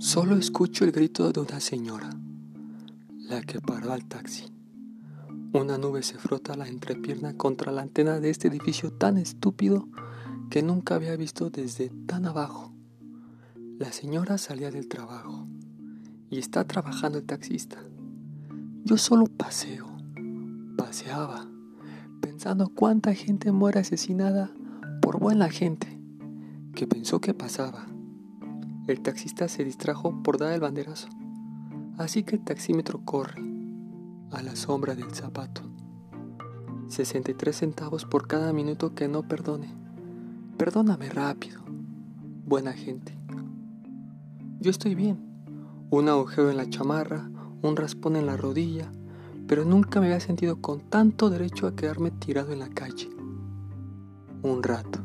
Solo escucho el grito de una señora, la que paró al taxi. Una nube se frota la entrepierna contra la antena de este edificio tan estúpido que nunca había visto desde tan abajo. La señora salía del trabajo y está trabajando el taxista. Yo solo paseo, paseaba, pensando cuánta gente muere asesinada por buena gente, que pensó que pasaba. El taxista se distrajo por dar el banderazo, así que el taxímetro corre a la sombra del zapato. 63 centavos por cada minuto que no perdone. Perdóname rápido, buena gente. Yo estoy bien. Un agujero en la chamarra, un raspón en la rodilla, pero nunca me había sentido con tanto derecho a quedarme tirado en la calle. Un rato.